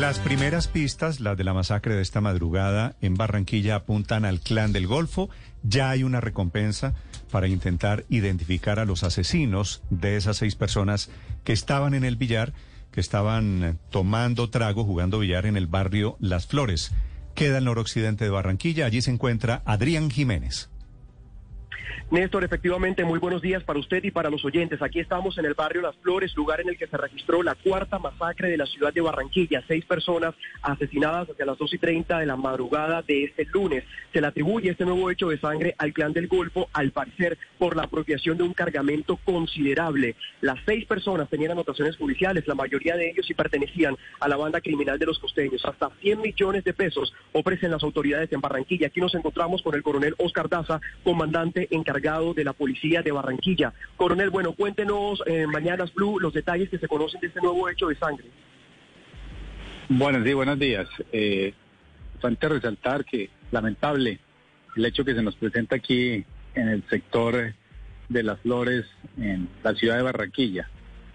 Las primeras pistas, las de la masacre de esta madrugada en Barranquilla, apuntan al clan del Golfo. Ya hay una recompensa para intentar identificar a los asesinos de esas seis personas que estaban en el billar, que estaban tomando trago, jugando billar en el barrio Las Flores. Queda el noroccidente de Barranquilla. Allí se encuentra Adrián Jiménez. Néstor, efectivamente, muy buenos días para usted y para los oyentes. Aquí estamos en el barrio Las Flores, lugar en el que se registró la cuarta masacre de la ciudad de Barranquilla. Seis personas asesinadas hacia las dos y treinta de la madrugada de este lunes. Se le atribuye este nuevo hecho de sangre al clan del Golfo, al parecer por la apropiación de un cargamento considerable. Las seis personas tenían anotaciones judiciales, la mayoría de ellos sí pertenecían a la banda criminal de los costeños. Hasta 100 millones de pesos ofrecen las autoridades en Barranquilla. Aquí nos encontramos con el coronel Oscar Daza, comandante encargado de la policía de Barranquilla. Coronel, bueno, cuéntenos en Mañanas Blue los detalles que se conocen de este nuevo hecho de sangre. Buenos días, buenos días. Eh, resaltar que lamentable el hecho que se nos presenta aquí en el sector de las flores en la ciudad de Barranquilla.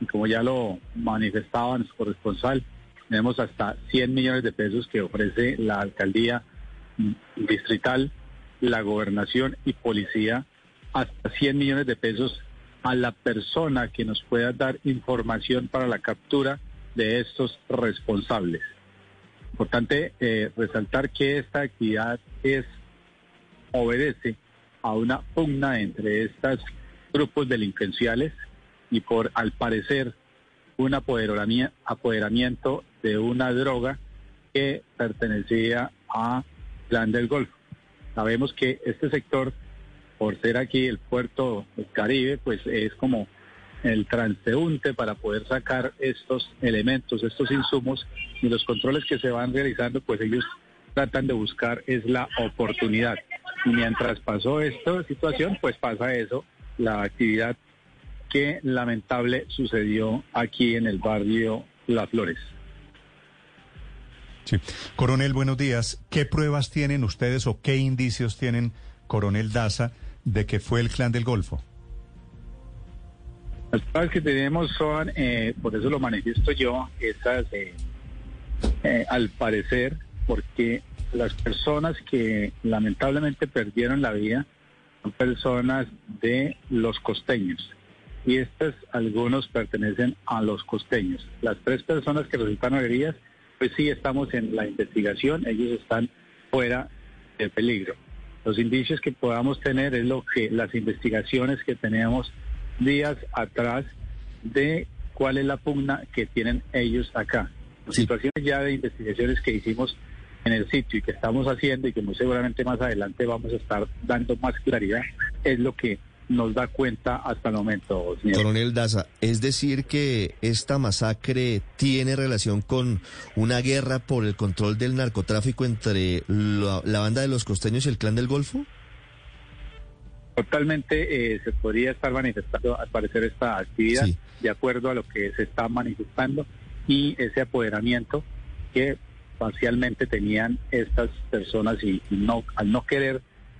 Y como ya lo manifestaba nuestro corresponsal, tenemos hasta 100 millones de pesos que ofrece la alcaldía distrital, la gobernación y policía, hasta 100 millones de pesos a la persona que nos pueda dar información para la captura de estos responsables. Importante eh, resaltar que esta actividad es obedece a una pugna entre estos grupos delincuenciales y por al parecer un apoderamiento de una droga que pertenecía a Plan del Golfo. Sabemos que este sector, por ser aquí el puerto Caribe, pues es como el transeúnte para poder sacar estos elementos, estos insumos y los controles que se van realizando, pues ellos tratan de buscar es la oportunidad. Y mientras pasó esta situación, pues pasa eso, la actividad que lamentable sucedió aquí en el barrio Las Flores. Sí. Coronel, buenos días. ¿Qué pruebas tienen ustedes o qué indicios tienen, coronel Daza, de que fue el clan del Golfo? Las pruebas que tenemos son, eh, por eso lo manifiesto yo, esas, eh, al parecer, porque las personas que lamentablemente perdieron la vida son personas de los costeños. Y estas, algunos pertenecen a los costeños. Las tres personas que resultaron heridas, pues sí estamos en la investigación, ellos están fuera de peligro. Los indicios que podamos tener es lo que las investigaciones que tenemos días atrás de cuál es la pugna que tienen ellos acá. Situaciones ya de investigaciones que hicimos en el sitio y que estamos haciendo y que muy seguramente más adelante vamos a estar dando más claridad, es lo que nos da cuenta hasta el momento, señor. Coronel Daza, es decir que esta masacre tiene relación con una guerra por el control del narcotráfico entre la, la banda de los costeños y el clan del Golfo? Totalmente eh, se podría estar manifestando al parecer esta actividad Sí. de acuerdo a lo que se está manifestando y ese apoderamiento que parcialmente tenían estas personas y no al no querer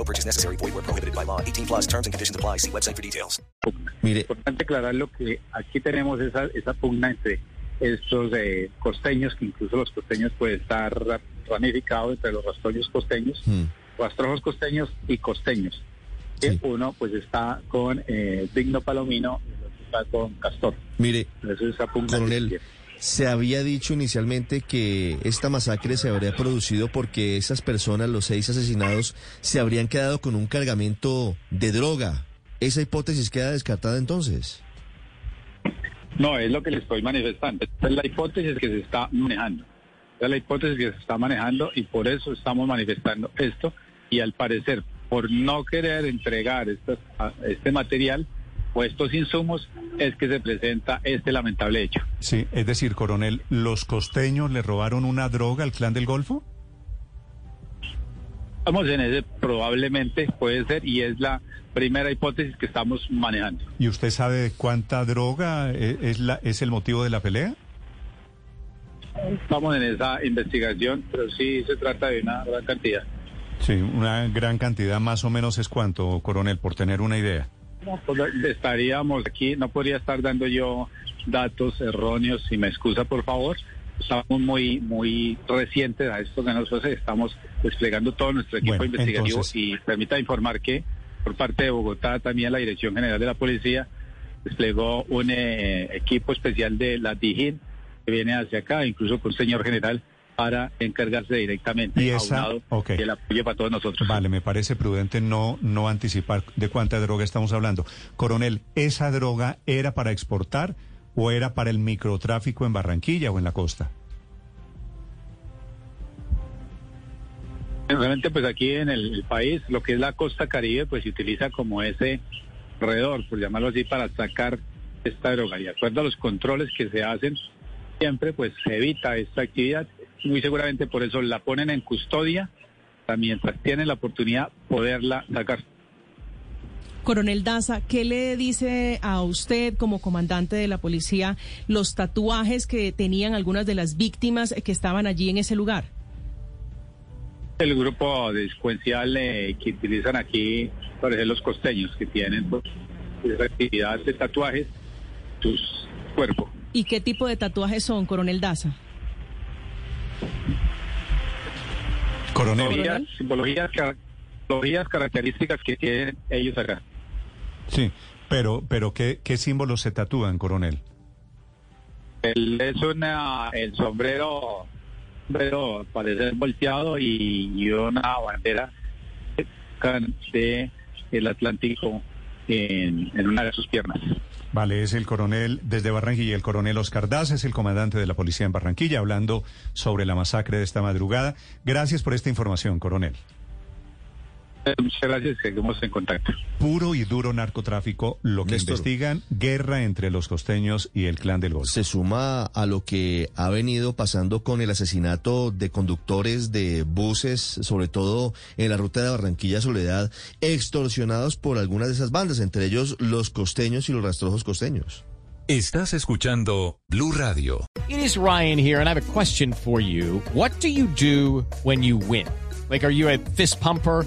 No purchase necessary. Void were prohibited by law. 18 plus terms and conditions apply. See website for details. Mire, Importante aclarar lo que aquí tenemos esa, esa pugna entre estos eh, costeños, que incluso los costeños puede estar ra- ramificado entre los rastrojos costeños, Hmm. rastrojos costeños y costeños. Que Sí. Uno pues está con eh, Digno Palomino y el otro está con Castor. mire, Eso es esa pugna. Coronel, que- Se había dicho inicialmente que esta masacre se habría producido porque esas personas, los seis asesinados, se habrían quedado con un cargamento de droga. ¿Esa hipótesis queda descartada entonces? No, es lo que le estoy manifestando. Esta es la hipótesis que se está manejando. Es la hipótesis que se está manejando y por eso estamos manifestando esto. Y al parecer, por no querer entregar este material o estos insumos, es que se presenta este lamentable hecho. Sí, es decir, coronel, ¿los costeños le robaron una droga al clan del Golfo? Estamos en ese, probablemente puede ser, y es la primera hipótesis que estamos manejando. ¿Y usted sabe cuánta droga eh, es, la, es el motivo de la pelea? Estamos en esa investigación, pero sí se trata de una gran cantidad. Sí, una gran cantidad, más o menos es cuánto, coronel, por tener una idea. Pues, Estaríamos aquí, no podría estar dando yo datos erróneos, si me excusa por favor. Estamos muy muy recientes a esto que nosotros estamos desplegando todo nuestro equipo Bueno, investigativo entonces- y permita informar que por parte de Bogotá también la Dirección General de la Policía desplegó un eh, equipo especial de la DIGIN que viene hacia acá, incluso con un señor general para encargarse directamente Y esa- y el apoyo para todos nosotros. Vale, me parece prudente no, no anticipar de cuánta droga estamos hablando. Coronel, ¿esa droga era para exportar o era para el microtráfico en Barranquilla o en la costa? Realmente, pues aquí en el, país, lo que es la costa caribe, pues se utiliza como ese corredor, por llamarlo así, para sacar esta droga. Y de acuerdo a los controles que se hacen, siempre pues se evita esta actividad. Muy seguramente por eso la ponen en custodia, mientras tienen la oportunidad poderla sacar. Coronel Daza, ¿qué le dice a usted como comandante de la policía los tatuajes que tenían algunas de las víctimas que estaban allí en ese lugar? El grupo delincuencial eh, que utilizan aquí, por ejemplo, los costeños, que tienen pues, esa actividad de tatuajes, sus cuerpos. ¿Y qué tipo de tatuajes son, Coronel Daza? Coronel, Simbologías, simbologías, car- simbologías características que tienen ellos acá. sí, pero, pero ¿qué, qué símbolos se tatúan, coronel? El, es una, el sombrero, sombrero parece volteado y, y una bandera de el Atlántico en, en una de sus piernas. Vale, es el coronel desde Barranquilla, el coronel Oscar Daz, es el comandante de la policía en Barranquilla, hablando sobre la masacre de esta madrugada. Gracias por esta información, coronel. Muchas gracias, seguimos en contacto. Puro y duro narcotráfico, lo que Néstor. investigan, guerra entre los costeños y el clan del Golfo. Se suma a lo que ha venido pasando con el asesinato de conductores de buses, sobre todo en la ruta de Barranquilla Soledad, extorsionados por algunas de esas bandas, entre ellos los costeños y los rastrojos costeños. Estás escuchando Blue Radio. It is Ryan here, and I have a question for you. What do you do when you win? Like, are you a fist pumper?